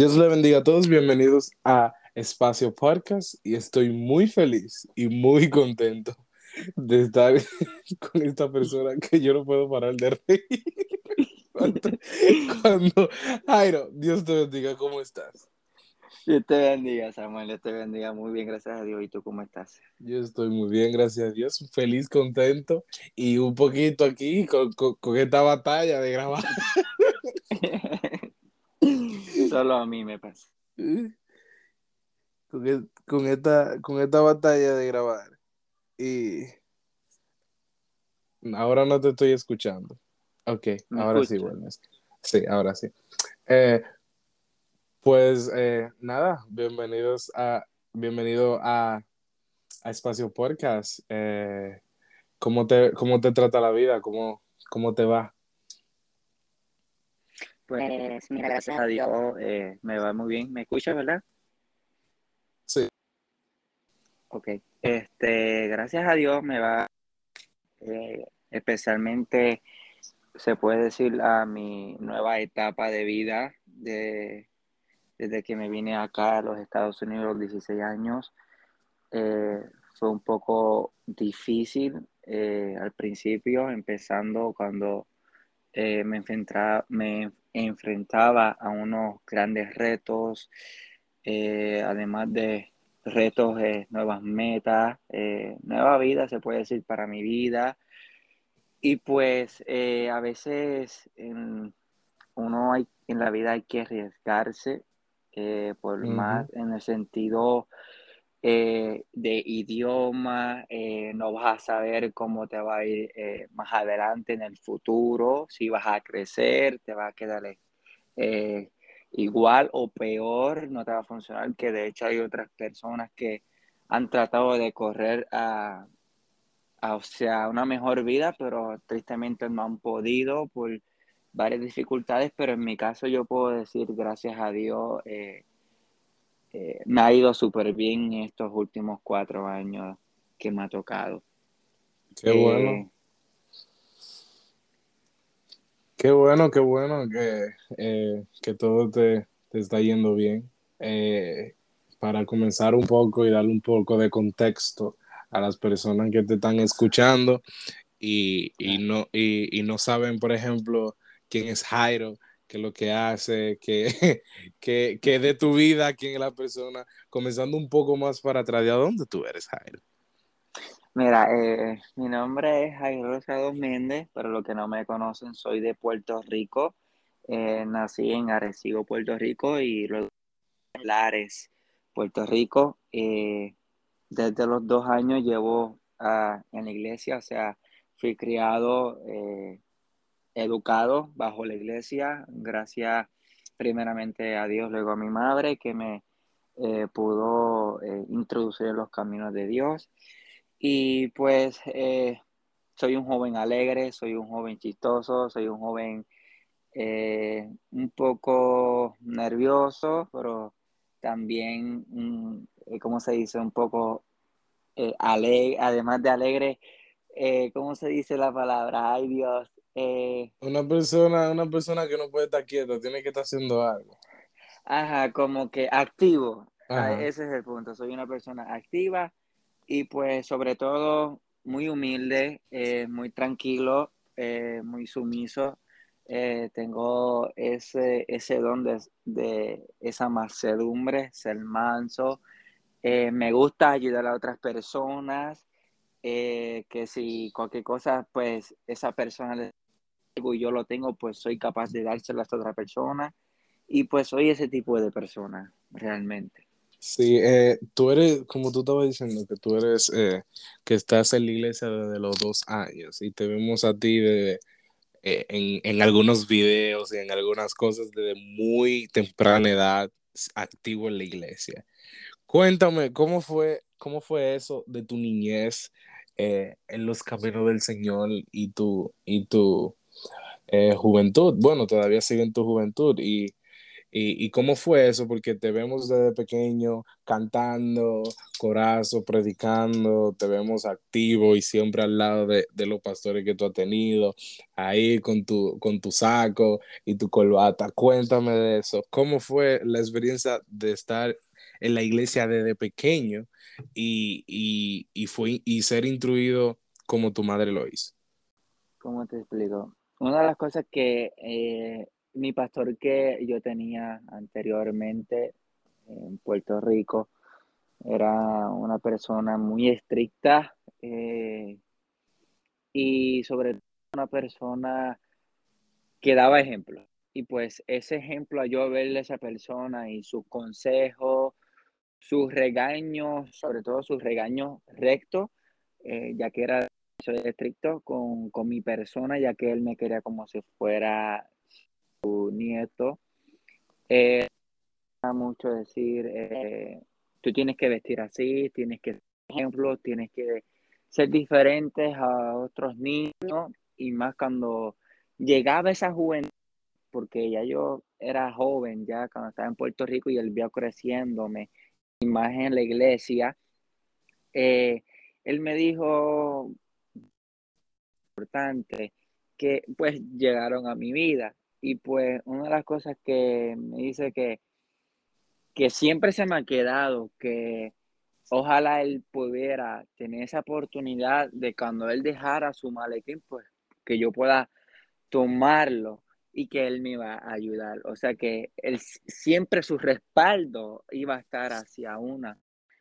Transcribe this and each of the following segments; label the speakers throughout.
Speaker 1: Dios le bendiga a todos, bienvenidos a Espacio Podcast y estoy muy feliz y muy contento de estar con esta persona que yo no puedo parar de reír. Cuando, cuando Jairo, Dios te bendiga, ¿cómo estás?
Speaker 2: Dios te bendiga, Samuel, Dios te bendiga. Muy bien, gracias a Dios. ¿Y tú cómo estás?
Speaker 1: Yo estoy muy bien, gracias a Dios. Feliz, contento y un poquito aquí con, con, con esta batalla de grabar.
Speaker 2: Solo a mí me pasa.
Speaker 1: Con, e- con esta, con esta batalla de grabar. Y ahora no te estoy escuchando. Ok,
Speaker 2: ¿Me
Speaker 1: ahora sí, bueno. Sí, ahora sí. Eh, pues eh, nada, bienvenidos a, bienvenido a, a Espacio Podcast. Eh, ¿cómo te, cómo te trata la vida? ¿Cómo, cómo te va?
Speaker 2: Pues mira, gracias a Dios eh, me va muy bien. ¿Me escuchas, verdad?
Speaker 1: Sí.
Speaker 2: Ok. Este, gracias a Dios me va eh, especialmente, se puede decir, a mi nueva etapa de vida de, desde que me vine acá a los Estados Unidos a los 16 años. Eh, fue un poco difícil eh, al principio, empezando cuando eh, me, enfrentaba, me enfrentaba a unos grandes retos, eh, además de retos, eh, nuevas metas, nueva vida, se puede decir, para mi vida. Y pues a veces en, uno hay, en la vida hay que arriesgarse, por más en el sentido eh, de idioma, eh, no vas a saber cómo te va a ir eh, más adelante en el futuro, si vas a crecer, te va a quedar igual o peor, no te va a funcionar, que de hecho hay otras personas que han tratado de correr a, una mejor vida, pero tristemente no han podido por varias dificultades, pero en mi caso yo puedo decir, gracias a Dios, eh, me ha ido súper bien en estos últimos cuatro años que me ha tocado.
Speaker 1: Qué bueno.
Speaker 2: Eh,
Speaker 1: Qué bueno, qué bueno que, eh, que todo te, te está yendo bien. Para comenzar un poco y darle un poco de contexto a las personas que te están escuchando y, y no, y, y no saben, por ejemplo, quién es Jairo, qué es lo que hace, qué, qué, qué de tu vida, quién es la persona, comenzando un poco más para atrás, ¿de dónde tú eres, Jairo?
Speaker 2: Mira, eh, mi nombre es Jairo Rosado Méndez, pero los que no me conocen, soy de Puerto Rico. Eh, nací en Arecibo, Puerto Rico, y luego en Lares, Puerto Rico. Eh, desde los dos años llevo ah, en la iglesia, o sea, fui criado, eh, educado bajo la iglesia, gracias primeramente a Dios, luego a mi madre, que me eh, pudo eh, introducir en los caminos de Dios. Y pues eh, soy un joven alegre, soy un joven chistoso, soy un joven un poco nervioso, pero también, mm, ¿cómo se dice? Un poco alegre, además de alegre, ¿cómo se dice la palabra? Ay Dios, eh,
Speaker 1: Una persona, una persona que no puede estar quieta, tiene que estar haciendo algo.
Speaker 2: ajá, como que activo. Ah,
Speaker 1: Ajá.
Speaker 2: ese es el punto, soy una persona activa y pues sobre todo muy humilde, eh, muy tranquilo, eh, muy sumiso. Tengo ese, ese don de, de esa mansedumbre, ser manso. Me gusta ayudar a otras personas, eh, que si cualquier cosa, pues esa persona le y yo lo tengo, pues soy capaz de dárselo a esta otra persona. Y pues soy ese tipo de persona, realmente.
Speaker 1: Sí, eh, tú eres, como tú estabas diciendo, que tú eres, eh, que estás en la iglesia desde los dos años y te vemos a ti de, eh, en, en algunos videos y en algunas cosas desde muy temprana edad activo en la iglesia. Cuéntame, ¿cómo fue, cómo fue eso de tu niñez en los caminos del Señor y tu, y tu eh, juventud? Bueno, todavía sigue en tu juventud y ¿Y, cómo fue eso? Porque te vemos desde pequeño cantando, corazo, predicando, te vemos activo y siempre al lado de, los pastores que tú has tenido, ahí con tu, con tu saco y tu corbata. Cuéntame de eso. ¿Cómo fue la experiencia de estar en la iglesia desde pequeño y, fue, y ser instruido como tu madre lo hizo?
Speaker 2: ¿Cómo te explico? Una de las cosas que eh, mi pastor que yo tenía anteriormente en Puerto Rico era una persona muy estricta eh, y sobre todo una persona que daba ejemplo. Y pues ese ejemplo a yo verle a esa persona y sus consejos, sus regaños, sobre todo sus regaños rectos, eh, ya que era soy estricto con, con mi persona, ya que él me quería como si fuera tu nieto, eh, mucho decir, eh, tú tienes que vestir así, tienes que, ejemplo, tienes que ser diferentes a otros niños y más cuando llegaba esa juventud, porque ya yo era joven, ya cuando estaba en Puerto Rico y él vio creciéndome, más en la iglesia, eh, él me dijo, que pues llegaron a mi vida. Y pues una de las cosas que me dice que, que siempre se me ha quedado, que ojalá él pudiera tener esa oportunidad de cuando él dejara su maletín, pues que yo pueda tomarlo y que él me iba a ayudar. O sea que él, siempre su respaldo iba a estar hacia una,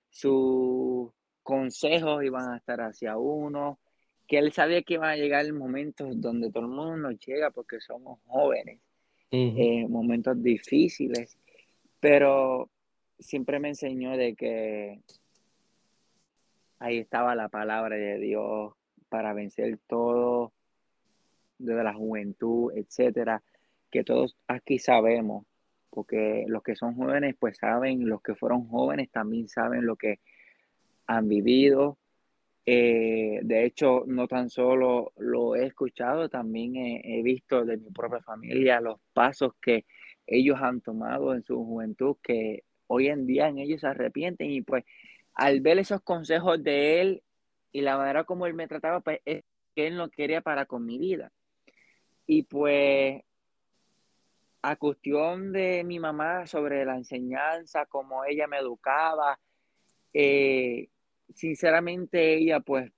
Speaker 2: sus consejos iban a estar hacia uno, que él sabía que iba a llegar momentos donde todo el mundo nos llega porque somos jóvenes, eh, momentos difíciles, pero siempre me enseñó de que ahí estaba la palabra de Dios para vencer todo, desde la juventud, etcétera, que todos aquí sabemos, porque los que son jóvenes pues saben, los que fueron jóvenes también saben lo que han vivido, eh, de hecho, no tan solo lo he escuchado, también he, visto de mi propia familia los pasos que ellos han tomado en su juventud, que hoy en día en ellos se arrepienten y pues al ver esos consejos de él y la manera como él me trataba, pues es que él no quería para con mi vida. Y pues a cuestión de mi mamá sobre la enseñanza, cómo ella me educaba, eh, sinceramente ella pues,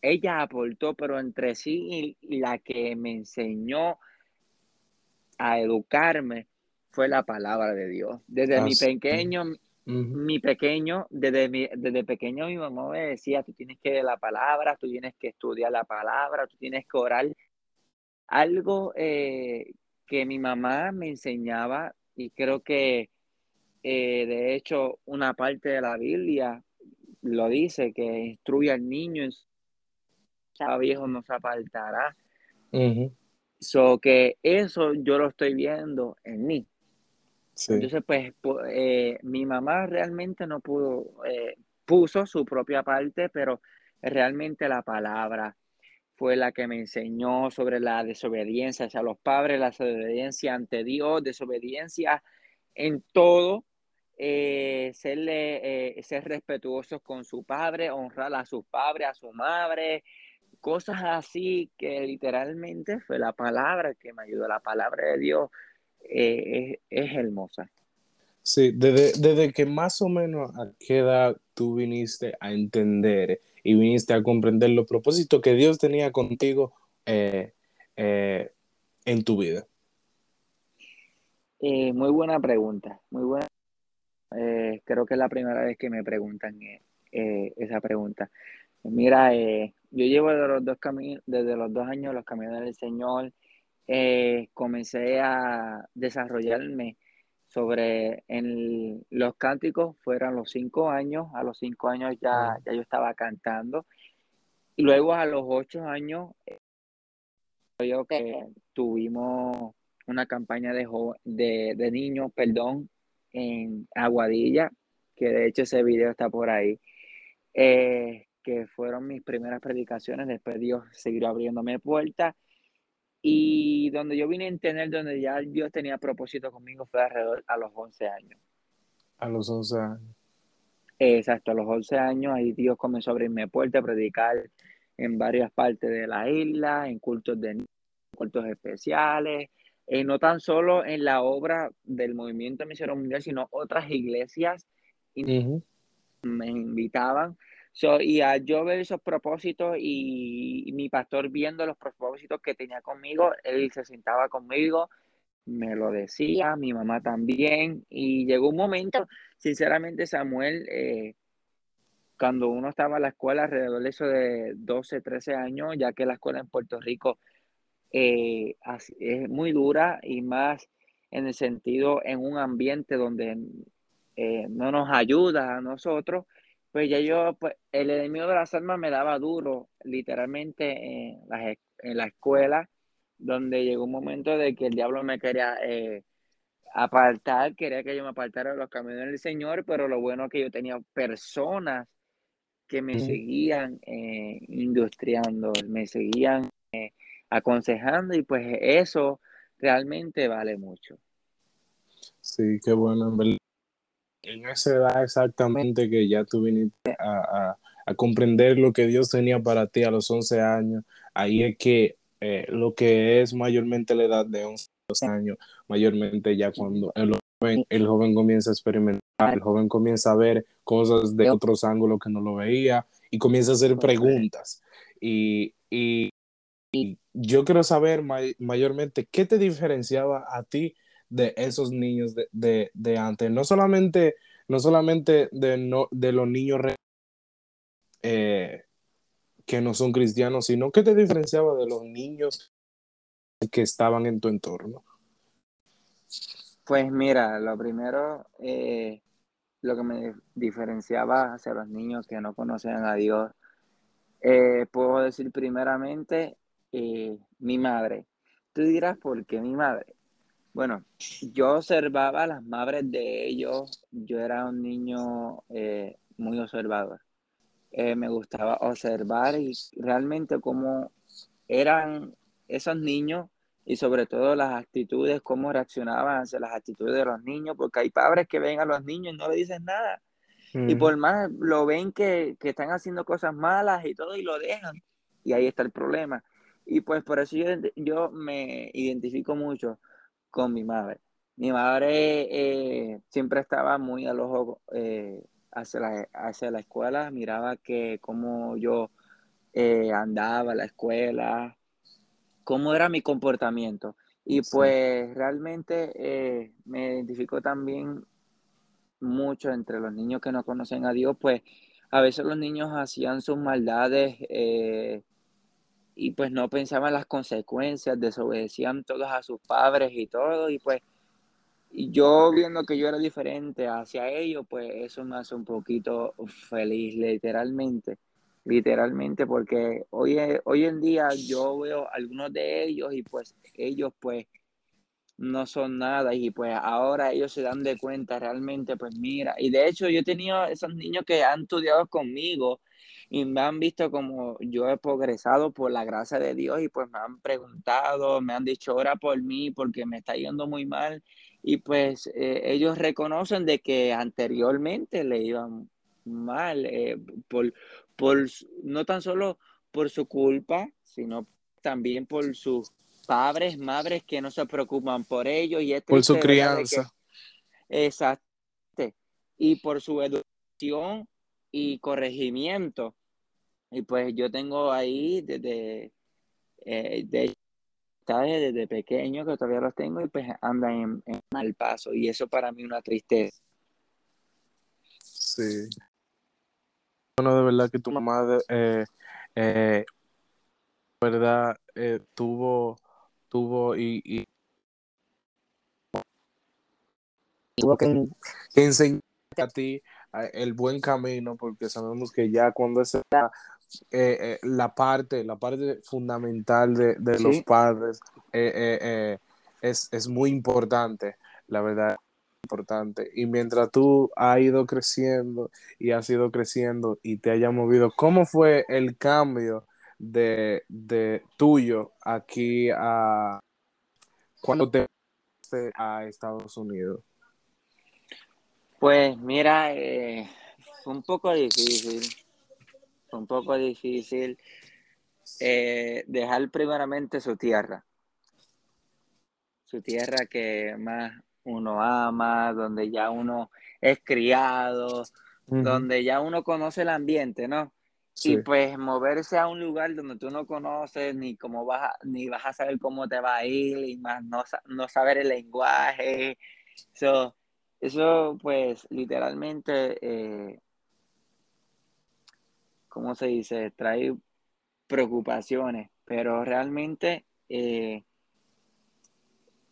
Speaker 2: ella aportó, pero entre sí y la que me enseñó a educarme fue la palabra de Dios. Desde mi pequeño, mi pequeño, desde, mi, desde pequeño mi mamá me decía, tú tienes que leer la palabra, tú tienes que estudiar la palabra, tú tienes que orar. Algo eh, que mi mamá me enseñaba y creo que eh, de hecho una parte de la Biblia lo dice, que instruye al niño, en viejo no se apartará. So que eso yo lo estoy viendo en mí. Entonces, pues, eh, mi mamá realmente no pudo, eh, puso su propia parte, pero realmente la palabra fue la que me enseñó sobre la desobediencia hacia los padres, la desobediencia ante Dios, desobediencia en todo, eh, serle, eh, ser respetuosos con su padre, honrar a su padre, a su madre, cosas así que literalmente fue la palabra que me ayudó, la palabra de Dios eh, es, hermosa.
Speaker 1: Sí, desde, desde, que más o menos a qué edad tú viniste a entender y viniste a comprender los propósitos que Dios tenía contigo en tu vida.
Speaker 2: muy buena pregunta, muy buena eh, creo que es la primera vez que me preguntan eh, eh, esa pregunta. Mira, yo llevo desde los dos desde los dos años los caminos del Señor. comencé a desarrollarme sobre en los cánticos, fueron los cinco años, a los cinco años ya, ya yo estaba cantando. Y luego a los ocho años, yo que tuvimos una campaña de, de, de niños, perdón, en Aguadilla, que de hecho ese video está por ahí, eh, que fueron mis primeras predicaciones, después Dios siguió abriéndome puertas Y donde yo vine a entender, donde ya Dios tenía propósito conmigo, fue alrededor a los 11 años.
Speaker 1: A los 11 años.
Speaker 2: Exacto, a los 11 años ahí Dios comenzó a abrirme puertas a predicar en varias partes de la isla, en cultos de cultos especiales, eh, no tan solo en la obra del movimiento misionero mundial, sino otras iglesias me invitaban. y al yo ver esos propósitos y, mi pastor viendo los propósitos que tenía conmigo, él se sentaba conmigo, me lo decía, mi mamá también, y llegó un momento, sinceramente Samuel, eh, cuando uno estaba en la escuela alrededor de eso de 12, 13 años, ya que la escuela en Puerto Rico eh, es muy dura y más en el sentido en un ambiente donde eh, no nos ayuda a nosotros, pues ya yo, pues el enemigo de las almas me daba duro, literalmente en la, en la escuela, donde llegó un momento de que el diablo me quería eh, apartar, quería que yo me apartara de los caminos del Señor, pero lo bueno es que yo tenía personas que me seguían industriando, me seguían aconsejando y pues eso realmente vale mucho.
Speaker 1: Sí, qué bueno, en verdad. En esa edad exactamente que ya tú viniste a, comprender lo que Dios tenía para ti a los 11 años, ahí es que eh, lo que es mayormente la edad de 11 años, mayormente ya cuando el joven, el joven comienza a experimentar, el joven comienza a ver cosas de otros ángulos que no lo veía y comienza a hacer preguntas. Y, y y yo quiero saber mayormente qué te diferenciaba a ti de esos niños de, antes. No solamente, no solamente de, no, de los niños eh, que no son cristianos, sino qué te diferenciaba de los niños que estaban en tu entorno.
Speaker 2: Pues mira, lo primero, eh, lo que me diferenciaba hacia los niños que no conocían a Dios, eh, puedo decir primeramente eh, mi madre. Tú dirás, ¿por qué mi madre? Bueno, yo observaba a las madres de ellos, yo era un niño eh, muy observador. Eh, me gustaba observar y realmente cómo eran esos niños y sobre todo las actitudes, cómo reaccionaban hacia las actitudes de los niños, porque hay padres que ven a los niños y no le dicen nada. Y por más lo ven que, que, están haciendo cosas malas y todo y lo dejan. Y ahí está el problema. Y pues por eso yo, me identifico mucho con mi madre. Mi madre eh, siempre estaba muy al ojo eh, hacia, la, hacia la escuela, miraba que cómo yo eh, andaba a la escuela, cómo era mi comportamiento. Y pues realmente me identifico también mucho entre los niños que no conocen a Dios, pues a veces los niños hacían sus maldades y pues no pensaban las consecuencias, desobedecían todos a sus padres y todo, y pues yo viendo que yo era diferente hacia ellos, pues eso me hace un poquito feliz, literalmente, literalmente, porque hoy, hoy en día yo veo algunos de ellos y pues ellos pues no son nada y pues ahora ellos se dan de cuenta realmente, pues mira, y de hecho yo he tenido esos niños que han estudiado conmigo y me han visto como yo he progresado por la gracia de Dios y pues me han preguntado, me han dicho ora por mí porque me está yendo muy mal y pues eh, ellos reconocen de que anteriormente le iban mal eh, por, por no tan solo por su culpa, sino también por sus padres, madres que no se preocupan por ellos y
Speaker 1: por su crianza.
Speaker 2: exacto. Y por su educación y corregimiento. Y pues yo tengo ahí desde, eh, desde pequeño que todavía los tengo y pues andan en, mal paso. Y eso para mí una tristeza.
Speaker 1: Sí. Bueno, de verdad que tu mamá, eh, eh, verdad, eh, tuvo, tuvo y, y tuvo que, que enseñarte a ti el buen camino, porque sabemos que ya cuando es eh, eh, la parte, la parte fundamental de, los padres eh, es, es, muy importante, la verdad, importante. Y mientras tú has ido creciendo y has ido creciendo y te haya movido, ¿cómo fue el cambio de, de tuyo aquí a cuando te a Estados Unidos?
Speaker 2: Pues mira, fue un poco difícil, fue un poco difícil eh, dejar primeramente su tierra, su tierra que más uno ama, donde ya uno es criado, donde ya uno conoce el ambiente, ¿no? Y pues moverse a un lugar donde tú no conoces ni cómo vas a, ni vas a saber cómo te va a ir y más no, no saber el lenguaje. eso pues literalmente, eh, ¿cómo se dice? Trae preocupaciones, pero realmente eh,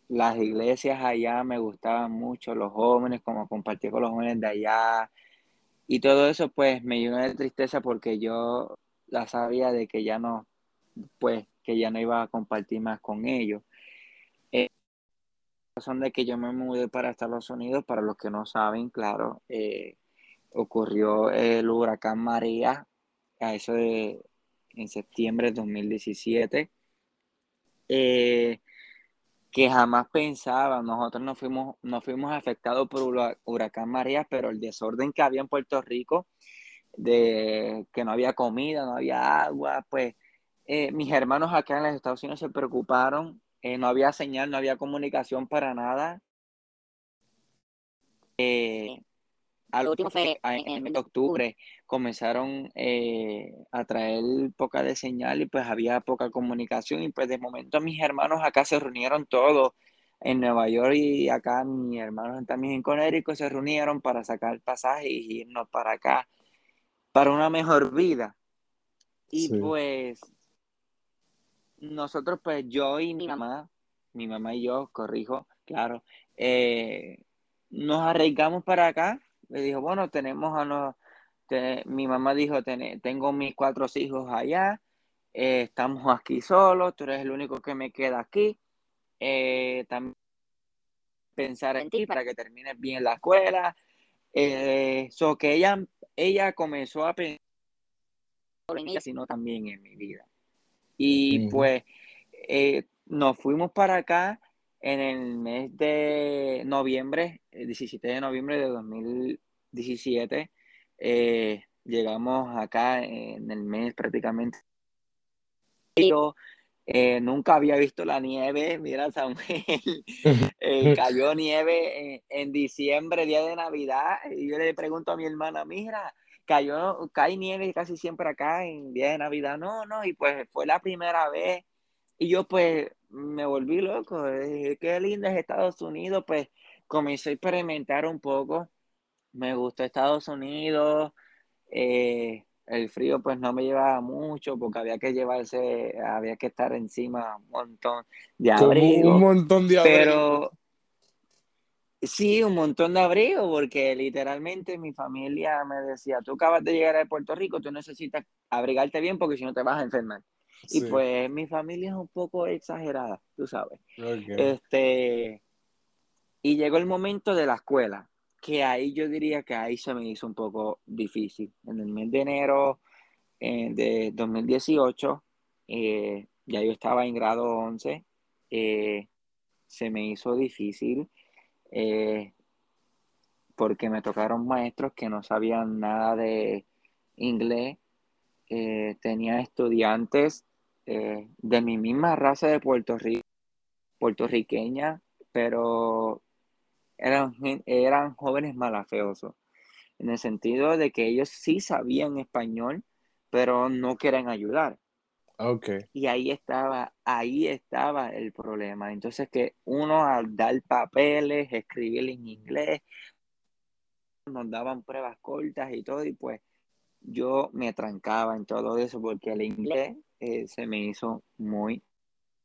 Speaker 2: las iglesias allá me gustaban mucho, los jóvenes, como compartí con los jóvenes de allá, y todo eso pues me llenó de tristeza porque yo la sabía de que ya no, pues que ya no iba a compartir más con ellos. Eh, razón de que yo me mudé para Estados Unidos, para los que no saben, claro, eh, ocurrió el huracán María, a eso de en septiembre de 2017. Eh, que jamás pensaba, nosotros no fuimos, no fuimos afectados por huracán María, pero el desorden que había en Puerto Rico, de que no había comida, no había agua, pues eh, mis hermanos acá en los Estados Unidos se preocuparon, eh, no había señal, no había comunicación para nada. Al último fue en el de octubre comenzaron eh, a traer poca de señal y pues había poca comunicación y pues de momento mis hermanos acá se reunieron todos en Nueva York y acá mis hermanos también en Connecticut se reunieron para sacar pasajes y irnos para acá para una mejor vida. Y pues nosotros pues yo y mi mamá, mi mamá y yo, corrijo, claro, eh, nos arriesgamos para acá me dijo, bueno, tenemos a los, mi mamá dijo, tengo mis cuatro hijos allá, eh, estamos aquí solos, tú eres el único que me queda aquí. Eh, también pensar en ti para que termines bien la escuela. Eh, que ella, ella comenzó a pensar en ella, sino también en mi vida. Y pues eh, nos fuimos para acá en el mes de noviembre, el 17 de noviembre de 2017, eh, llegamos acá en el mes prácticamente. Yo eh, nunca había visto la nieve, mira Samuel, eh, cayó nieve en, diciembre, día de Navidad, y yo le pregunto a mi hermana, mira, cayó, cae nieve casi siempre acá en día de Navidad, no, no, y pues fue la primera vez, y yo pues me volví loco, dije, qué lindo es Estados Unidos, pues comencé a experimentar un poco, me gustó Estados Unidos, eh, el frío pues no me llevaba mucho porque había que llevarse, había que estar encima un montón de abrigo.
Speaker 1: un montón de
Speaker 2: abrigo. Pero sí, un montón de abrigo porque literalmente mi familia me decía, tú acabas de llegar a Puerto Rico, tú necesitas abrigarte bien porque si no te vas a enfermar. Y pues mi familia es un poco exagerada, tú sabes. Este, y llegó el momento de la escuela, que ahí yo diría que ahí se me hizo un poco difícil. En el mes de enero eh, de 2018, eh, ya yo estaba en grado 11, eh, se me hizo difícil porque me tocaron maestros que no sabían nada de inglés. tenía estudiantes eh, de mi misma raza de Puerto Rico, puertorriqueña, pero eran, eran jóvenes malafeosos, en el sentido de que ellos sí sabían español, pero no quieren ayudar.
Speaker 1: Okay.
Speaker 2: Y ahí estaba, ahí estaba el problema. Entonces que uno al dar papeles, escribir en inglés, nos daban pruebas cortas y todo, y pues yo me trancaba en todo eso porque el inglés eh, se me hizo muy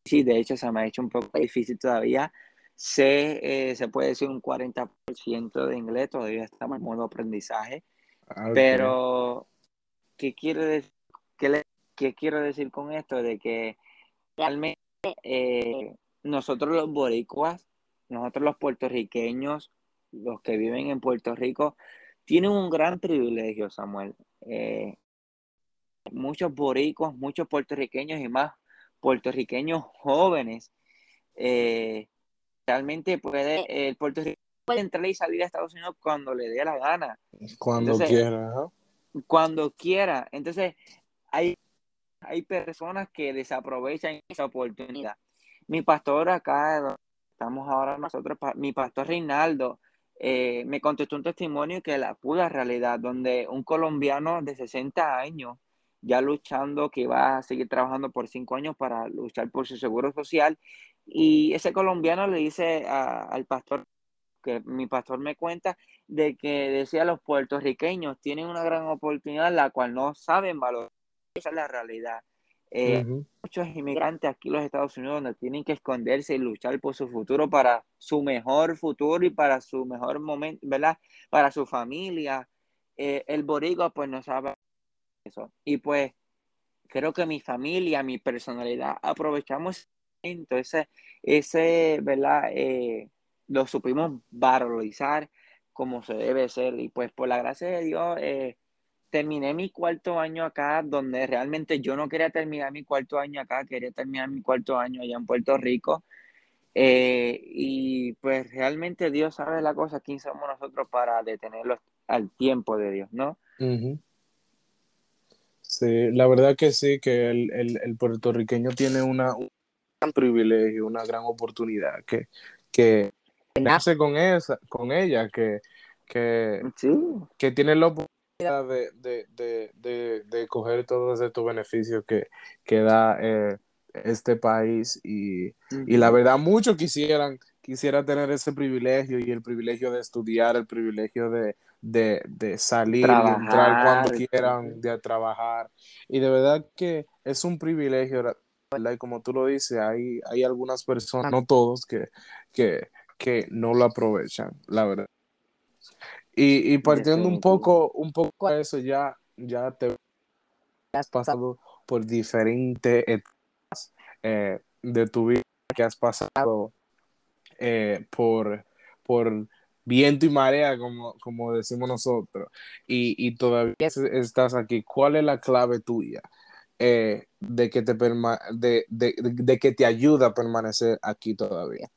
Speaker 2: sí, de hecho se me ha hecho un poco difícil todavía. Sé, eh, se puede decir un 40% de inglés, todavía estamos en modo aprendizaje. Ah, pero, ¿qué quiero, decir, qué, ¿qué quiero decir con esto? De que realmente eh, nosotros los boricuas, nosotros los puertorriqueños, los que viven en Puerto Rico, tienen un gran privilegio, Samuel muchos boricos, muchos puertorriqueños y más puertorriqueños jóvenes, eh, realmente puede, el puertorriqueño puede entrar y salir a Estados Unidos cuando le dé la gana.
Speaker 1: Cuando quiera.
Speaker 2: Cuando quiera. Entonces, hay, hay personas que desaprovechan esa oportunidad. Mi pastor acá, estamos ahora nosotros, mi pastor Reinaldo, eh, me contestó un testimonio que la puda realidad, donde un colombiano de 60 años, ya luchando, que va a seguir trabajando por cinco años para luchar por su seguro social, y ese colombiano le dice al pastor, que mi pastor me cuenta, de que decía los puertorriqueños tienen una gran oportunidad, la cual no saben valorar. Esa es la realidad. Eh, muchos inmigrantes aquí en los Estados Unidos donde tienen que esconderse y luchar por su futuro, para su mejor futuro y para su mejor momento, ¿verdad? Para su familia. Eh, el boricua pues no sabe eso. Y pues creo que mi familia, mi personalidad, aprovechamos ese, ese ¿verdad? Eh, lo supimos valorizar como se debe ser. Y pues por la gracia de Dios, terminé mi cuarto año acá, donde realmente yo no quería terminar mi cuarto año acá, quería terminar mi cuarto año allá en Puerto Rico. Eh, y pues realmente Dios sabe la cosa, quién somos nosotros para detenerlo al tiempo de Dios, ¿no?
Speaker 1: Sí, la verdad que sí, que el, puertorriqueño tiene una, un gran privilegio, una gran oportunidad, que, que nace con, esa, con ella, que, que, que tiene la oportunidad de, de, de, de, coger todos estos beneficios que, que da eh, este país y, y, la verdad muchos quisieran quisiera tener ese privilegio y el privilegio de estudiar, el privilegio de, de salir y entrar cuando quieran, de trabajar. Y de verdad que es un privilegio, ¿verdad? Y como tú lo dices, hay, hay algunas personas, no todos, que, que, que no lo aprovechan, la verdad. Y, partiendo un poco, un poco a eso, ya, ya te has pasado por diferentes etapas eh, de tu vida, que has pasado eh, por, por viento y marea, como, como decimos nosotros, y, todavía estás aquí. ¿Cuál es la clave tuya eh, de, que te de, que te ayuda a permanecer aquí todavía?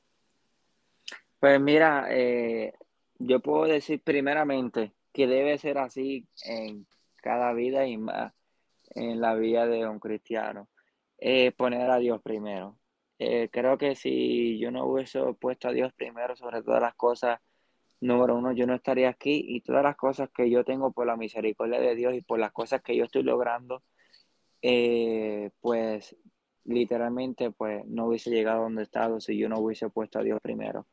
Speaker 2: Pues mira, eh, yo puedo decir primeramente que debe ser así en cada vida y más en la vida de un cristiano. Eh, poner a Dios primero. Creo que si yo no hubiese puesto a Dios primero sobre todas las cosas, número uno, yo no estaría aquí y todas las cosas que yo tengo por la misericordia de Dios y por las cosas que yo estoy logrando, eh, pues literalmente pues no hubiese llegado donde he estado si yo no hubiese puesto a Dios primero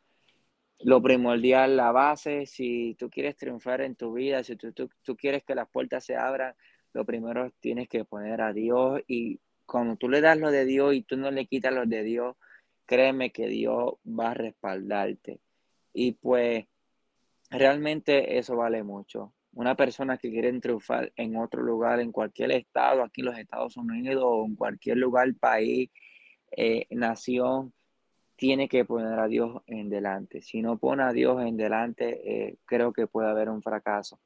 Speaker 2: lo primordial, la base, si tú quieres triunfar en tu vida, si tú, tú, quieres que las puertas se abran, lo primero tienes que poner a Dios y cuando tú le das lo de Dios y tú no le quitas lo de Dios, créeme que Dios va a respaldarte. Y pues realmente eso vale mucho. Una persona que quiere triunfar en otro lugar, en cualquier estado, aquí en los Estados Unidos o en cualquier lugar, país, eh, nación, tiene que poner a Dios en delante. Si no pone a Dios en delante, eh, creo que puede haber un fracaso,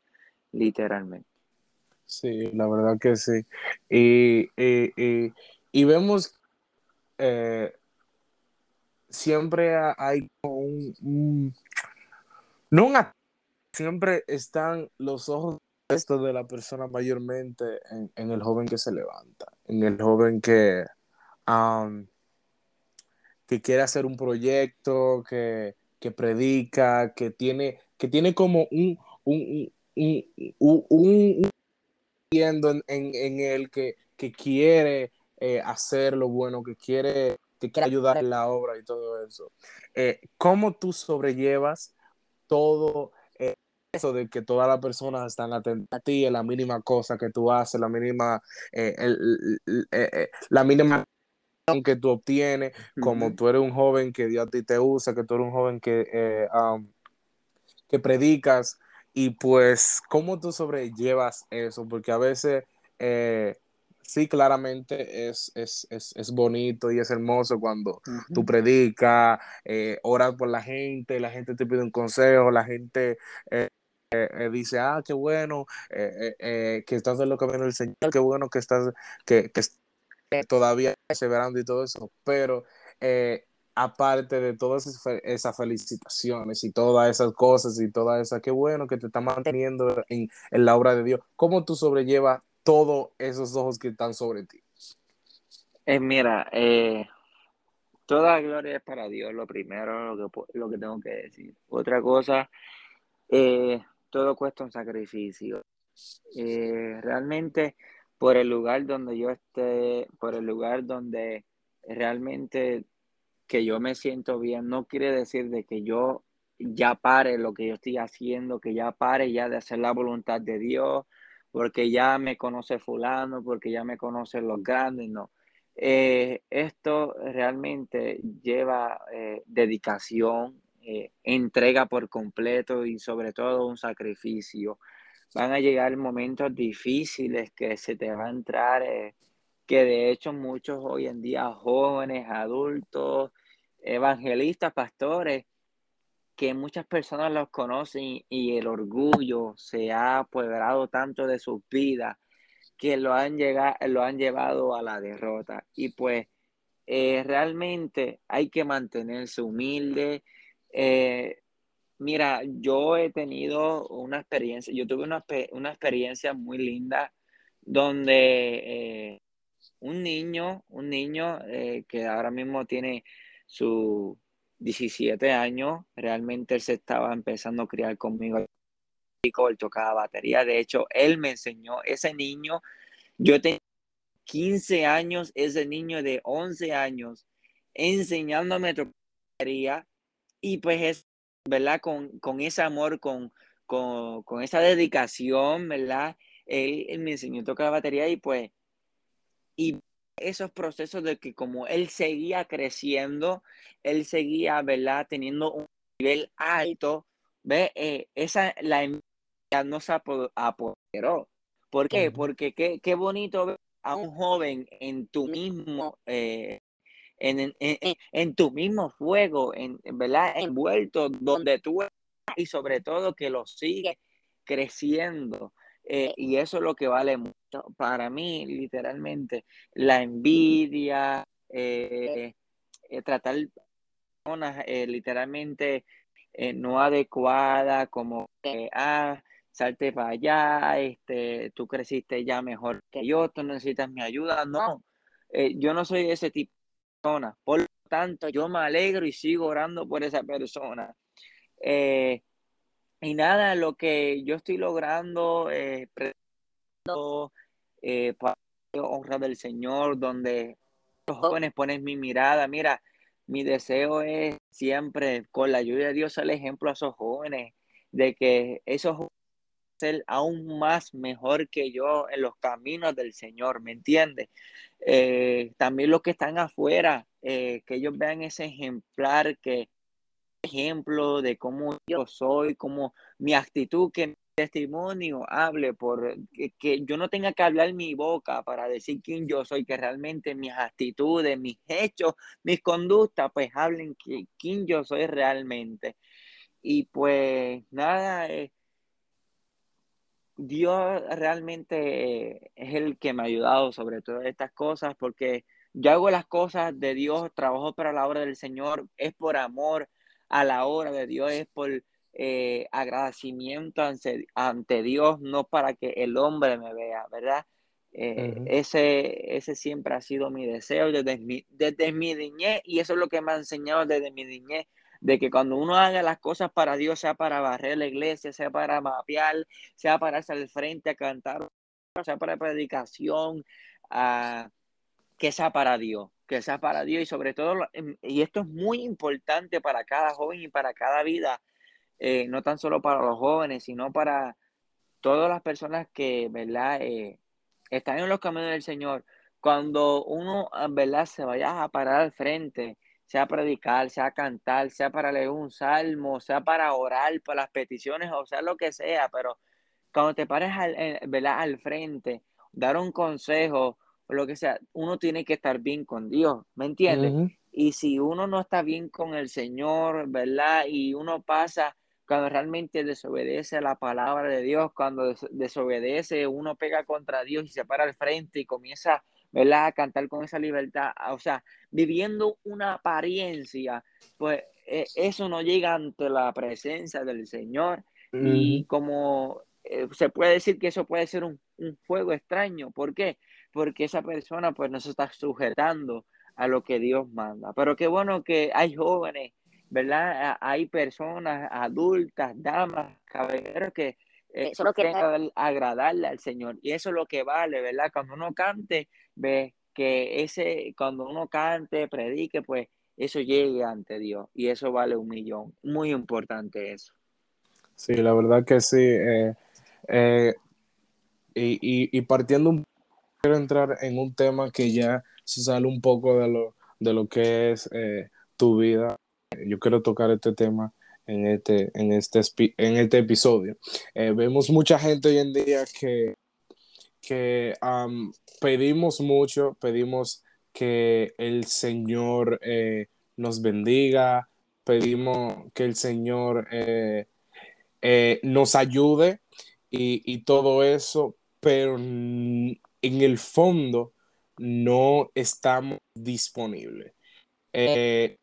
Speaker 2: literalmente.
Speaker 1: Sí, la verdad que sí. Y, y, vemos, eh, siempre hay un, no un, siempre están los ojos de la persona mayormente en, el joven que se levanta, en el joven que que quiere hacer un proyecto, que, predica, que tiene, que tiene como un, un, un, en, en, el que, quiere eh, hacer lo bueno, que quiere, que quiere ayudar en la obra y todo eso. Eh, ¿Cómo tú sobrellevas todo eh, eso de que todas las personas están atentas a ti, la mínima cosa que tú haces, la mínima, la mínima que tú obtienes, como tú eres un joven que Dios a ti te usa, que tú eres un joven que, eh, que predicas, y pues, ¿cómo tú sobrellevas eso? Porque a veces, eh, sí, claramente es, es, bonito y es hermoso cuando tú predicas, eh, oras por la gente, la gente te pide un consejo, la gente eh, dice, ah, qué bueno que estás en lo camino del Señor, qué bueno que estás, que, que todavía perseverando y todo eso, pero aparte de todas esas felicitaciones y todas esas cosas y todas esas, qué bueno que te está manteniendo en, en la obra de Dios, ¿cómo tú sobrellevas todos esos ojos que están sobre ti?
Speaker 2: Eh, mira, eh, toda gloria es para Dios, lo primero, lo que, lo que tengo que decir. Otra cosa, eh, todo cuesta un sacrificio. realmente, por el lugar donde yo esté, por el lugar donde realmente que yo me siento bien, no quiere decir de que yo ya pare lo que yo estoy haciendo, que ya pare ya de hacer la voluntad de Dios, porque ya me conoce fulano, porque ya me conocen los grandes, no. Eh, esto realmente lleva eh, dedicación, eh, entrega por completo y sobre todo un sacrificio. Van a llegar momentos difíciles que se te va a entrar, que de hecho muchos hoy en día jóvenes, adultos, evangelistas, pastores, que muchas personas los conocen y el orgullo se ha apoderado tanto de sus vidas que lo han, lo han llevado a la derrota. Y pues eh, realmente hay que mantenerse humilde. Eh, mira, yo he tenido una experiencia, yo tuve una, una experiencia muy linda donde eh, un niño, un niño que ahora mismo tiene su 17 años, realmente él se estaba empezando a criar conmigo. Él tocaba batería, de hecho, él me enseñó, ese niño, yo tenía 15 años, ese niño de 11 años, enseñándome batería, y pues es, ¿verdad? Con, con ese amor, con, con, con, esa dedicación, ¿verdad? Él, él me enseñó a tocar batería y pues, y esos procesos de que como él seguía creciendo, él seguía, ¿verdad? Teniendo un nivel alto, ¿ve? Eh, esa, la envidia no se apoderó. ¿Por qué? Porque qué, qué bonito ver a un joven en tu mismo, eh, en, en, en, tu mismo fuego, en, ¿verdad? Envuelto donde tú y sobre todo que lo sigue creciendo. Eh, y eso es lo que vale mucho. Para mí, literalmente, la envidia, eh, eh, tratar personas literalmente no adecuada, como que, ah, salte para allá, este, tú creciste ya mejor que yo, tú necesitas mi ayuda. No, yo no soy ese tipo de persona. Por lo tanto, yo me alegro y sigo orando por esa persona. Y nada, lo que yo estoy logrando, eh, eh, para honra del Señor, donde los jóvenes ponen mi mirada. Mira, mi deseo es siempre, con la ayuda de Dios, el ejemplo a esos jóvenes, de que esos jóvenes ser aún más mejor que yo en los caminos del Señor, ¿me entiendes? Eh, también los que están afuera, eh, que ellos vean ese ejemplar que ejemplo de cómo yo soy, cómo mi actitud, que mi testimonio hable por que, yo no tenga que hablar mi boca para decir quién yo soy, que realmente mis actitudes, mis hechos, mis conductas, pues hablen quién yo soy realmente. Y pues nada, eh, Dios realmente es el que me ha ayudado sobre todas estas cosas porque yo hago las cosas de Dios, trabajo para la obra del Señor, es por amor, a la hora de Dios es por eh, agradecimiento ante, Dios, no para que el hombre me vea, ¿verdad? Eh, ese, ese siempre ha sido mi deseo desde mi, desde mi niñez y eso es lo que me ha enseñado desde mi niñez, de que cuando uno haga las cosas para Dios, sea para barrer la iglesia, sea para mapear, sea para hacer al frente a cantar, sea para predicación, a, que sea para Dios que sea para Dios y sobre todo, em, y esto es muy importante para cada joven y para cada vida, eh, no tan solo para los jóvenes, sino para todas las personas que, ¿verdad? Eh, están en los caminos del Señor. Cuando uno, ah, ¿verdad? Se vaya a parar al frente, sea predicar, sea cantar, sea para leer un salmo, sea para orar por las peticiones, o sea lo que sea, pero cuando te pares al, eh, ¿verdad? al frente, dar un consejo, lo que sea, uno tiene que estar bien con Dios, ¿me entiendes? Y si uno no está bien con el Señor, ¿verdad? Y uno pasa, cuando realmente desobedece a la palabra de Dios, cuando desobedece, uno pega contra Dios y se para al frente y comienza ¿verdad? A cantar con esa libertad, o sea, viviendo una apariencia, pues e, eso no llega ante la presencia del Señor. Y como eh, se puede decir que eso puede ser un, un, fuego extraño. ¿Por qué? Porque esa persona pues no se está sujetando a lo que Dios manda. Pero qué bueno que hay jóvenes, ¿verdad? Hay personas adultas, damas, caballeros que eh, eso lo que agradarle al Señor. Y eso es lo que vale, ¿verdad? Cuando uno cante, ve que ese, cuando uno cante, predique, pues eso llegue ante Dios. Y eso vale un millón. Muy importante eso.
Speaker 1: Sí, la verdad que sí. Eh, eh, y, y, partiendo un quiero entrar en un tema que ya se sale un poco de lo, de lo que es tu vida. Yo quiero tocar este tema en este, en este, en este episodio. Eh, vemos mucha gente hoy en día que, que pedimos mucho, pedimos que el Señor eh, nos bendiga, pedimos que el Señor eh, nos ayude y, y, todo eso, pero en el fondo no estamos disponibles. ¿Qué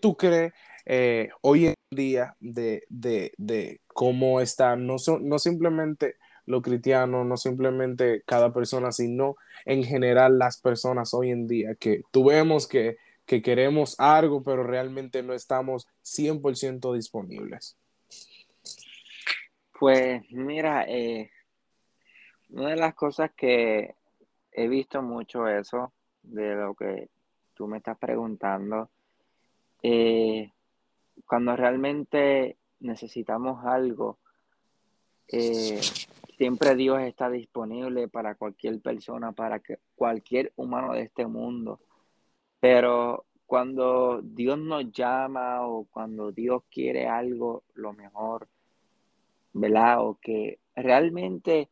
Speaker 1: tú crees eh, hoy en día de, de, cómo está, no, no simplemente lo cristiano, no simplemente cada persona, sino en general las personas hoy en día, que tuvemos que, que queremos algo, pero realmente no estamos 100% disponibles.
Speaker 2: Pues mira, eh, una de las cosas que he visto mucho eso, de lo que tú me estás preguntando, eh, cuando realmente necesitamos algo, eh, siempre Dios está disponible para cualquier persona, para que, cualquier humano de este mundo. Pero cuando Dios nos llama o cuando Dios quiere algo, lo mejor, ¿verdad? O que realmente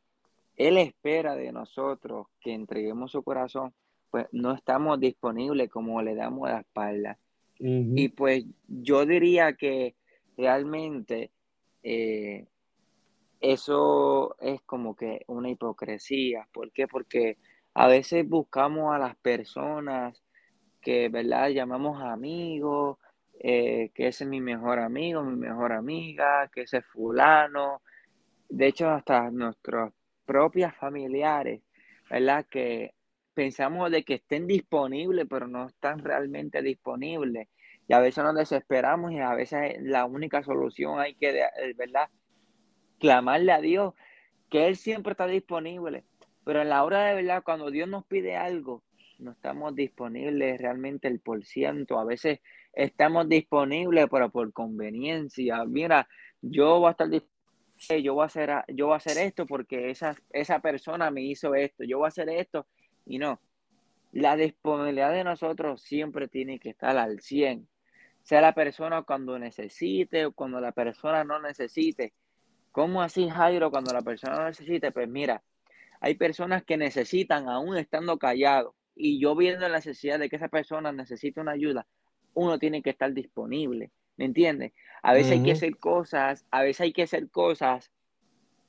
Speaker 2: Él espera de nosotros que entreguemos su corazón, pues no estamos disponibles como le damos la espalda. Y pues yo diría que realmente eh, eso es como que una hipocresía. ¿Por qué? Porque a veces buscamos a las personas que, ¿verdad? Llamamos amigos, eh, que ese es mi mejor amigo, mi mejor amiga, que ese es fulano. De hecho, hasta nuestros propios familiares, ¿verdad? Que pensamos de que estén disponibles, pero no están realmente disponibles. Y a veces nos desesperamos y a veces la única solución hay que, eh, ¿verdad? Clamarle a Dios, que Él siempre está disponible. Pero en la hora de verdad, cuando Dios nos pide algo, no estamos disponibles realmente el por ciento. A veces estamos disponibles, pero por conveniencia. Mira, yo voy a estar disponible, yo voy a hacer, yo voy a hacer esto porque esa, esa persona me hizo esto, yo voy a hacer esto y no. La disponibilidad de nosotros siempre tiene que estar al 100. Sea la persona cuando necesite o cuando la persona no necesite. ¿Cómo así, Jairo, cuando la persona no necesite? Pues mira, hay personas que necesitan aún estando callados y yo viendo la necesidad de que esa persona necesite una ayuda, uno tiene que estar disponible, ¿me entiendes? A veces hay que hacer cosas, a veces hay que hacer cosas,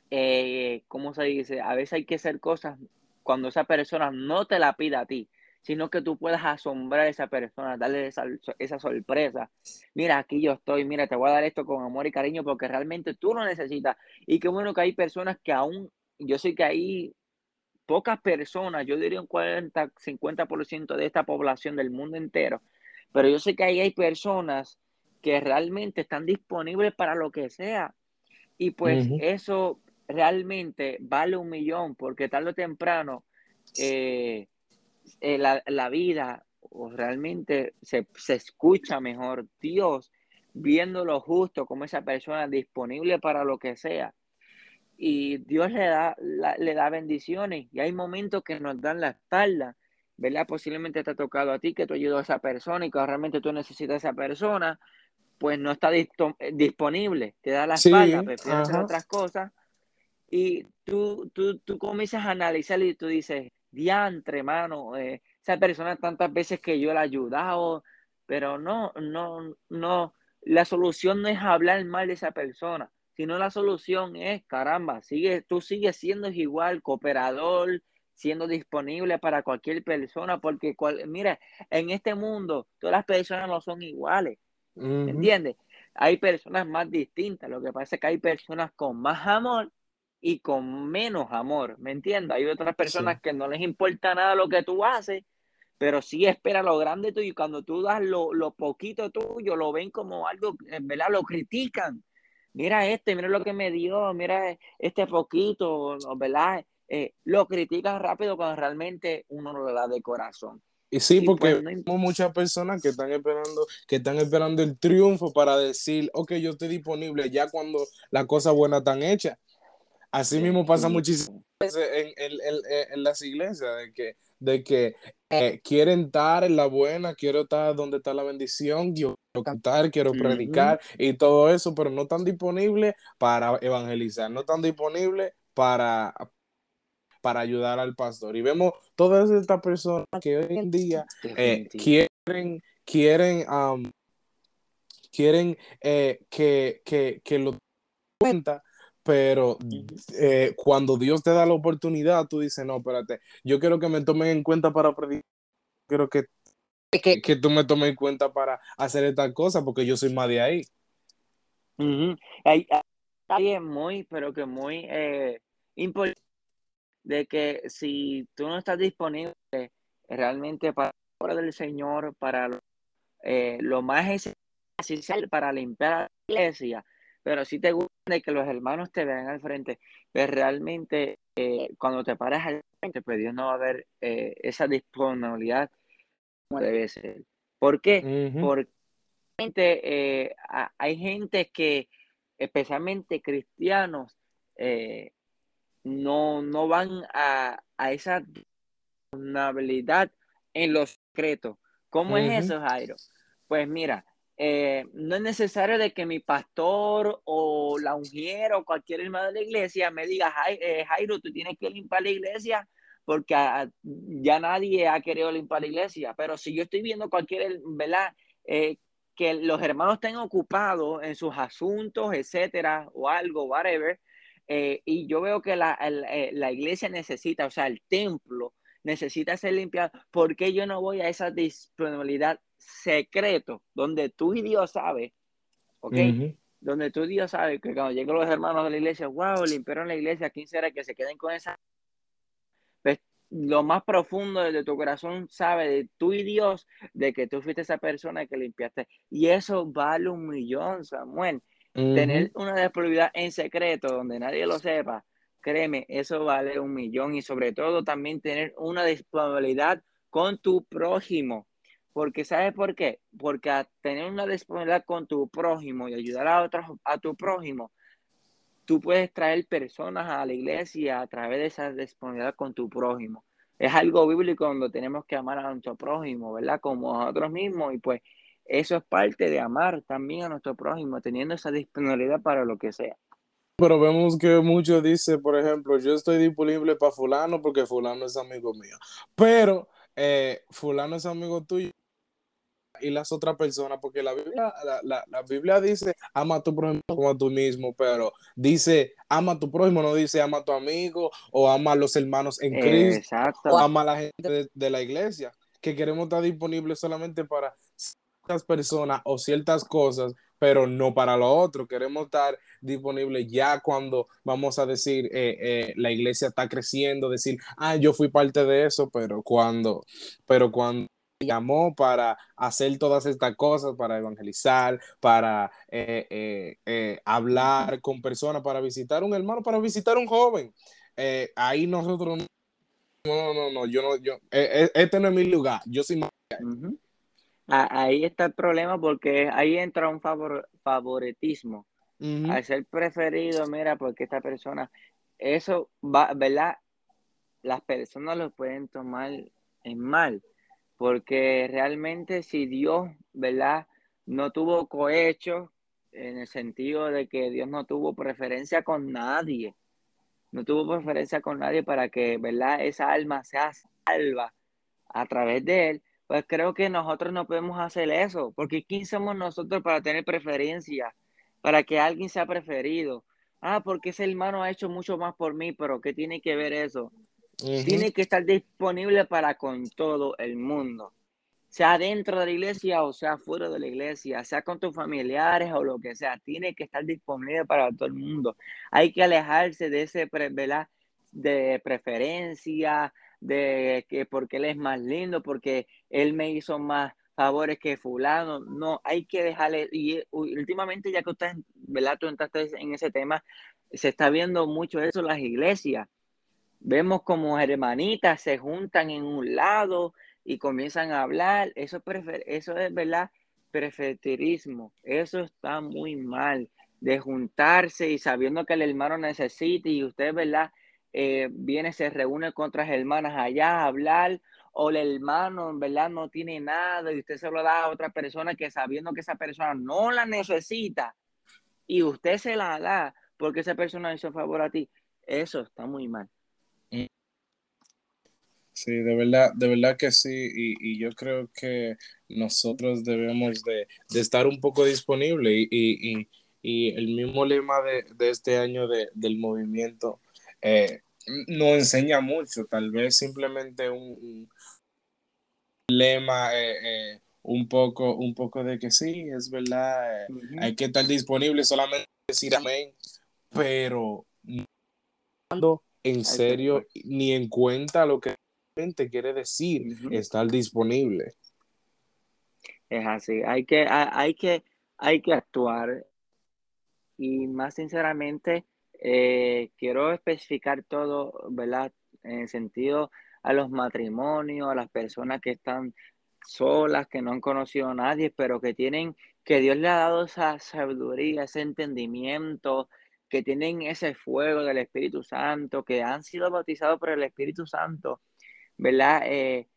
Speaker 2: eh, ¿cómo se dice? A veces hay que hacer cosas cuando esa persona no te la pida a ti, sino que tú puedas asombrar a esa persona, darle esa, esa, sorpresa. Mira, aquí yo estoy, mira, te voy a dar esto con amor y cariño porque realmente tú lo necesitas. Y qué bueno que hay personas que aún, yo sé que hay pocas personas, yo diría un 40, 50% de esta población del mundo entero, pero yo sé que ahí hay personas que realmente están disponibles para lo que sea. Y pues eso realmente vale un millón, porque tarde o temprano eh, eh, la, vida o realmente se, escucha mejor. Dios viendo lo justo como esa persona disponible para lo que sea. Y Dios le da, le da bendiciones. Y hay momentos que nos dan la espalda. ¿Verdad? Posiblemente te ha tocado a ti que tú ayudas a esa persona y que realmente tú necesitas a esa persona, pues no está disponible. Te da la espalda, prefieres hacer otras cosas. Y tú, tú, tú comienzas a analizar y tú dices, diantre, hermano, eh, esa persona tantas veces que yo la he ayudado, pero no, no, no, la solución no es hablar mal de esa persona, sino la solución es, caramba, sigue, tú sigues siendo igual, cooperador, siendo disponible para cualquier persona, porque mira, en este mundo todas las personas no son iguales, ¿me entiendes? Hay personas más distintas, lo que pasa es que hay personas con más amor y con menos amor, ¿me entiendes? Hay otras personas que no les importa nada lo que tú haces, pero sí espera lo grande tuyo y cuando tú das lo, lo poquito tuyo, lo ven como algo, ¿verdad? Lo critican. Mira este, mira lo que me dio, mira este poquito, ¿verdad? Eh, lo critican rápido cuando realmente uno lo da de corazón.
Speaker 1: Y sí, porque hay pues, muchas personas que están esperando, que están esperando el triunfo para decir, ok, yo estoy disponible ya cuando la cosa buena están hecha. Así mismo pasa muchísimas veces en, las iglesias, de que, de que eh, quieren estar en la buena, quiero estar donde está la bendición, quiero cantar, quiero predicar y todo eso, pero no están disponibles para evangelizar, no están disponibles para, para ayudar al pastor. Y vemos todas estas personas que hoy en día eh, quieren, quieren, quieren eh, que, que, que lo cuenta pero eh, cuando Dios te da la oportunidad, tú dices, no, espérate, yo quiero que me tomen en cuenta para predicar, quiero que, que, que tú me tomes en cuenta para hacer esta cosa, porque yo soy más de ahí.
Speaker 2: hay, hay, muy, pero que muy eh, importante de que si tú no estás disponible realmente para la obra del Señor, para lo, eh, lo más esencial para limpiar la iglesia, pero si te gusta que los hermanos te vean al frente, pues realmente eh, cuando te paras al frente, pues Dios no va a ver eh, esa disponibilidad como debe ser. ¿Por qué? Porque eh, hay gente que, especialmente cristianos, no, no van a, a esa disponibilidad en los secretos. ¿Cómo es eso, Jairo? Pues mira, eh, no es necesario de que mi pastor o la ungiera o cualquier hermano de la iglesia me diga, eh, Jairo, tú tienes que limpiar la iglesia porque ah, ya nadie ha querido limpiar la iglesia. Pero si yo estoy viendo cualquier, ¿verdad? Eh, que los hermanos estén ocupados en sus asuntos, etcétera, o algo, whatever, y yo veo que la, la iglesia necesita, o sea, el templo necesita ser limpiado, ¿por qué yo no voy a esa disponibilidad secreto, donde tú y Dios sabes, ¿ok? Donde tú y Dios sabes que cuando lleguen los hermanos de la iglesia, wow, limpiaron la iglesia, ¿quién será que se queden con esa? Pues, lo más profundo de tu corazón sabe de tú y Dios, de que tú fuiste esa persona que limpiaste. Y eso vale un millón, Samuel. Tener una disponibilidad en secreto donde nadie lo sepa, créeme, eso vale un millón. Y sobre todo también tener una disponibilidad con tu prójimo. Porque ¿sabes por qué? Porque a tener una disponibilidad con tu prójimo y ayudar a otros a tu prójimo, tú puedes traer personas a la iglesia a través de esa disponibilidad con tu prójimo. Es algo bíblico donde tenemos que amar a nuestro prójimo, ¿verdad? Como a nosotros mismos y pues eso es parte de amar también a nuestro prójimo, teniendo esa disponibilidad para lo que sea.
Speaker 1: Pero vemos que muchos dicen, por ejemplo, yo estoy disponible para fulano porque fulano es amigo mío. Pero eh, fulano es amigo tuyo y las otras personas, porque la Biblia, la, la, Biblia dice ama a tu prójimo como a tú mismo, pero dice ama a tu prójimo, no dice ama a tu amigo o ama a los hermanos en Cristo o ama a la gente de, la iglesia, que queremos estar disponibles solamente para personas o ciertas cosas, pero no para lo otro. Queremos estar disponibles ya cuando vamos a decir eh, eh, la iglesia está creciendo, decir, ah, yo fui parte de eso, pero cuando, pero cuando llamó para hacer todas estas cosas, para evangelizar, para eh, eh, hablar con personas, para visitar un hermano, para visitar un joven. ahí nosotros no, no, no, yo no, yo, este no es mi lugar, yo soy.
Speaker 2: Ahí está el problema porque ahí entra un favor, favoritismo. Al ser preferido, mira, porque esta persona, eso va, ¿verdad? Las personas lo pueden tomar en mal porque realmente si Dios, ¿verdad? No tuvo cohecho en el sentido de que Dios no tuvo preferencia con nadie, no tuvo preferencia con nadie para que, ¿verdad? Esa alma sea salva a través de él, pues creo que nosotros no podemos hacer eso, porque ¿quién somos nosotros para tener preferencia? Para que alguien sea preferido. Ah, porque ese hermano ha hecho mucho más por mí, pero ¿qué tiene que ver eso? Tiene que estar disponible para con todo el mundo, sea dentro de la iglesia o sea fuera de la iglesia, sea con tus familiares o lo que sea, tiene que estar disponible para todo el mundo. Hay que alejarse de ese, ¿verdad? de preferencia, de que porque él es más lindo, porque él me hizo más favores que fulano. No, hay que dejarle, y últimamente ya que usted, ¿verdad? Tú entraste en ese tema, se está viendo mucho eso en las iglesias. Vemos como hermanitas se juntan en un lado y comienzan a hablar. Eso, prefer eso es, ¿verdad? Preferitirismo. Eso está muy mal. De juntarse y sabiendo que el hermano necesita y usted, ¿verdad? Eh, viene, se reúne con otras hermanas allá a hablar, o el hermano en verdad no tiene nada y usted se lo da a otra persona que sabiendo que esa persona no la necesita y usted se la da porque esa persona hizo favor a ti, eso está muy mal.
Speaker 1: Sí, de verdad, de verdad que sí, y, yo creo que nosotros debemos de, estar un poco disponibles y, el mismo lema de, este año del movimiento eh, no enseña mucho, tal vez simplemente un, lema eh, eh, un poco un poco de que sí, es verdad, hay que estar disponible solamente decir amén, pero no en serio ni en cuenta lo que realmente quiere decir estar disponible.
Speaker 2: Es así, hay que, hay que, hay que actuar y más sinceramente eh, quiero especificar todo, ¿verdad? En el sentido a los matrimonios, a las personas que están solas, que no han conocido a nadie, pero que tienen, que Dios le ha dado esa sabiduría, ese entendimiento, que tienen ese fuego del Espíritu Santo, que han sido bautizados por el Espíritu Santo, ¿verdad? Eh,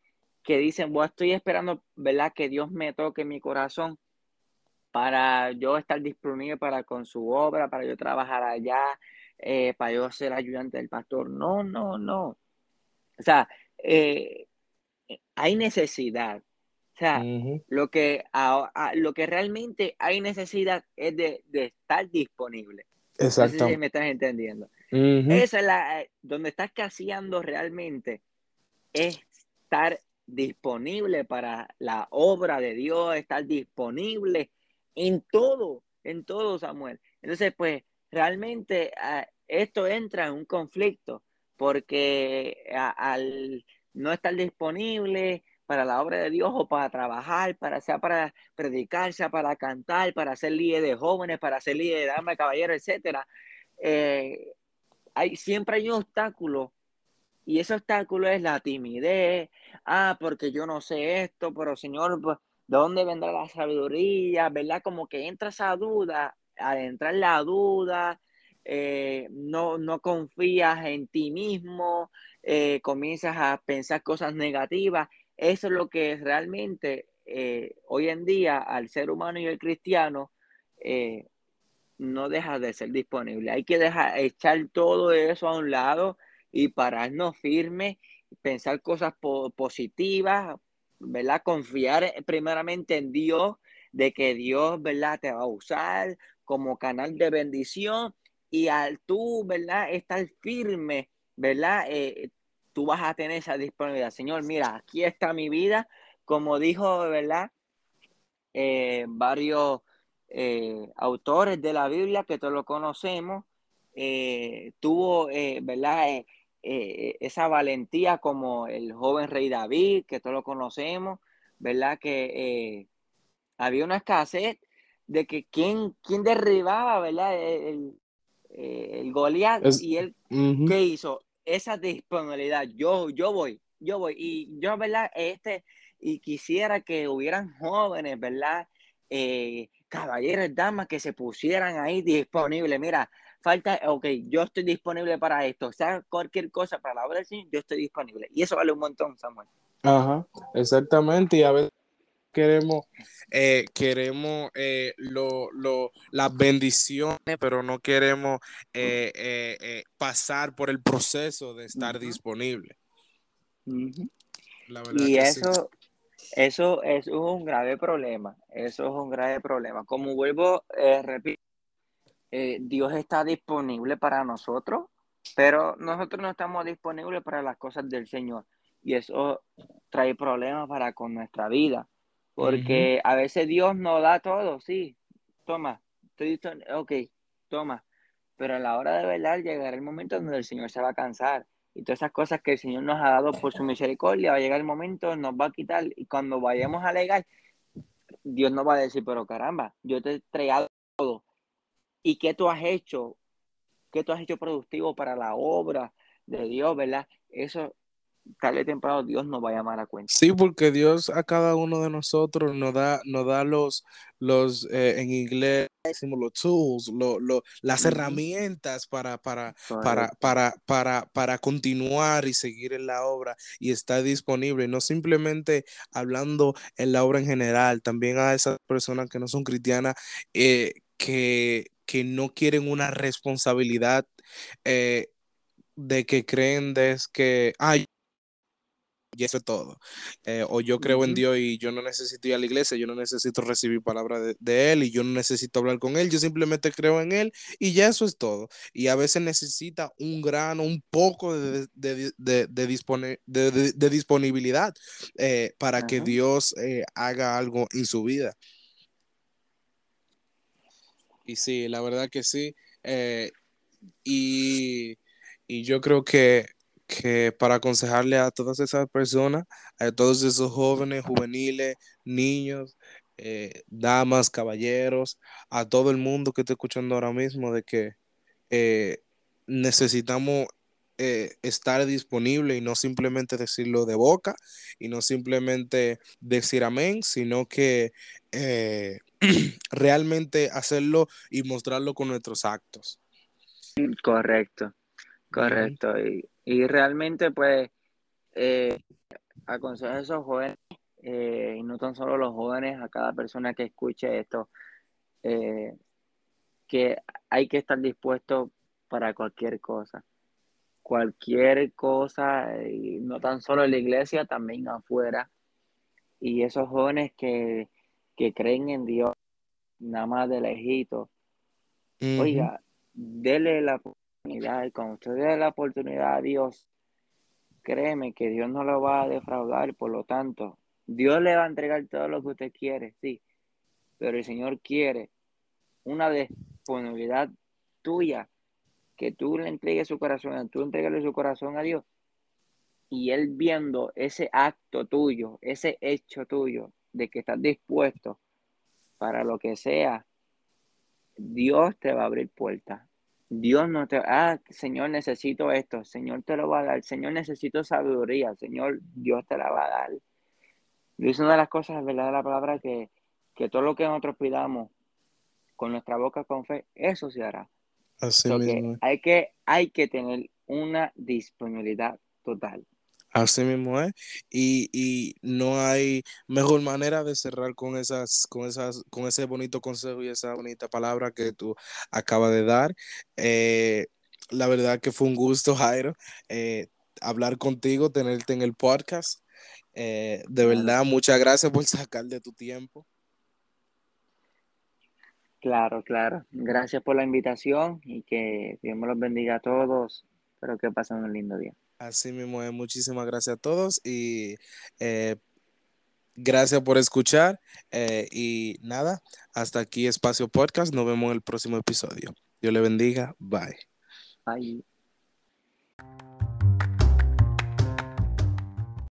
Speaker 2: que dicen, bueno, estoy esperando, ¿verdad? Que Dios me toque mi corazón para yo estar disponible para con su obra, para yo trabajar allá, eh, para yo ser ayudante del pastor. No, no, no. O sea, eh, hay necesidad. O sea, lo, que, lo que realmente hay necesidad es de, estar disponible. Exacto. No sé si me estás entendiendo. Esa es la, eh, donde estás caseando realmente, es estar disponible para la obra de Dios, estar disponible en todo, en todo, Samuel. Entonces, pues, realmente ah, esto entra en un conflicto porque al no estar disponible para la obra de Dios o para trabajar, para sea para predicar, sea para cantar, para ser líder de jóvenes, para ser líder de damas, caballeros, etcétera, eh, hay, siempre hay un obstáculo y ese obstáculo es la timidez. Ah, porque yo no sé esto, pero Señor, pues, ¿de dónde vendrá la sabiduría? ¿Verdad? Como que entra esa duda al entrar la duda, eh, no, no confías en ti mismo, eh, comienzas a pensar cosas negativas. Eso es lo que realmente eh, hoy en día al ser humano y el cristiano no deja de ser disponible. Hay que dejar, echar todo eso a un lado y pararnos firmes, pensar cosas positivas, ¿verdad? Confiar primeramente en Dios, de que Dios, ¿verdad? Te va a usar, como canal de bendición y al tú, ¿verdad? Estar firme, ¿verdad? Eh, tú vas a tener esa disponibilidad. Señor, mira, aquí está mi vida, como dijo, ¿verdad? Eh, varios eh, autores de la Biblia que todos lo conocemos, tuvo, ¿verdad? esa valentía como el joven rey David, que todos lo conocemos, ¿verdad? Que había una escasez de que quién, quién derribaba, ¿verdad? El, el, Goliat y él, ¿qué hizo? Esa disponibilidad, yo, yo voy, yo voy. Y yo, ¿verdad? Este, y quisiera que hubieran jóvenes, ¿verdad? Eh, caballeros, damas que se pusieran ahí disponibles. Mira, falta, ok, yo estoy disponible para esto. O sea, cualquier cosa para la obra del yo estoy disponible. Y eso vale un montón, Samuel.
Speaker 1: Ajá, exactamente. Y a veces queremos, eh, queremos eh, lo, lo, las bendiciones, pero no queremos eh, pasar por el proceso de estar disponible.
Speaker 2: y eso, Eso es un grave problema, eso es un grave problema. Como vuelvo, repito, Dios está disponible para nosotros, pero nosotros no estamos disponibles para las cosas del Señor. Y eso trae problemas para con nuestra vida, porque a veces Dios nos da todo, sí, toma, estoy ok, toma, pero a la hora de verdad llegará el momento donde el Señor se va a cansar y todas esas cosas que el Señor nos ha dado por su misericordia, va a llegar el momento, nos va a quitar y cuando vayamos a alegar, Dios nos va a decir, pero caramba, yo te he entregado todo. ¿Y qué tú has hecho? ¿Qué tú has hecho productivo para la obra de Dios, verdad? Eso tarde o temprano Dios nos va a llamar a cuenta.
Speaker 1: Sí, porque Dios a cada uno de nosotros nos da, nos da los, los eh, en inglés decimos los tools, las herramientas para, para, para, para, para, para continuar y seguir en la obra y está disponible, no simplemente hablando en la obra en general, también a esas personas que no son cristianas, eh, que, que no quieren una responsabilidad. Eh, de que creen de que, ay, y eso es todo. Eh, o yo creo en Dios y yo no necesito ir a la iglesia, yo no necesito recibir palabra de, Él y yo no necesito hablar con Él, yo simplemente creo en Él y ya eso es todo. Y a veces necesita un grano, un poco de, de, de disponibilidad eh, para que Dios eh, haga algo en su vida. Y sí, la verdad que sí. y, y yo creo que que para aconsejarle a todas esas personas, a todos esos jóvenes, juveniles, niños, eh, damas, caballeros, a todo el mundo que está escuchando ahora mismo, de que eh, necesitamos eh, estar disponible y no simplemente decirlo de boca y no simplemente decir amén, sino que realmente hacerlo y mostrarlo con nuestros actos.
Speaker 2: Correcto, correcto. Y y realmente, pues, eh, aconsejo a esos jóvenes, eh, y no tan solo los jóvenes, a cada persona que escuche esto, eh, que hay que estar dispuesto para cualquier cosa. Cualquier cosa, y no tan solo en la iglesia, también afuera. Y esos jóvenes que, creen en Dios, nada más de lejito, oiga, dele la y cuando usted dé la oportunidad a Dios, créeme que Dios no lo va a defraudar, por lo tanto, Dios le va a entregar todo lo que usted quiere, sí, pero el Señor quiere una disponibilidad tuya, que tú le entregues su corazón, tú entregues su corazón a Dios, y Él viendo ese acto tuyo, ese hecho tuyo, de que estás dispuesto para lo que sea, Dios te va a abrir puertas. Dios no te, ah, Señor, necesito esto, Señor te lo va a dar, Señor, necesito sabiduría, Señor, Dios te la va a dar. Y es una de las cosas, ¿verdad? De la palabra que, que todo lo que nosotros pidamos con nuestra boca con fe, eso se hará.
Speaker 1: Así mismo.
Speaker 2: hay, que, hay que tener una disponibilidad total.
Speaker 1: Así mismo es. Y, no hay mejor manera de cerrar con esas, con esas, con ese bonito consejo y esa bonita palabra que tú acabas de dar. Eh, la verdad que fue un gusto, Jairo, eh, hablar contigo, tenerte en el podcast. Eh, de verdad, muchas gracias por sacar de tu tiempo.
Speaker 2: Claro, claro. Gracias por la invitación y que Dios me los bendiga a todos. Espero que pasen un lindo día.
Speaker 1: Así mismo, muchísimas gracias a todos y eh, gracias por escuchar. Eh, y nada, hasta aquí Espacio Podcast. Nos vemos en el próximo episodio. Dios le bendiga. Bye.
Speaker 2: Bye.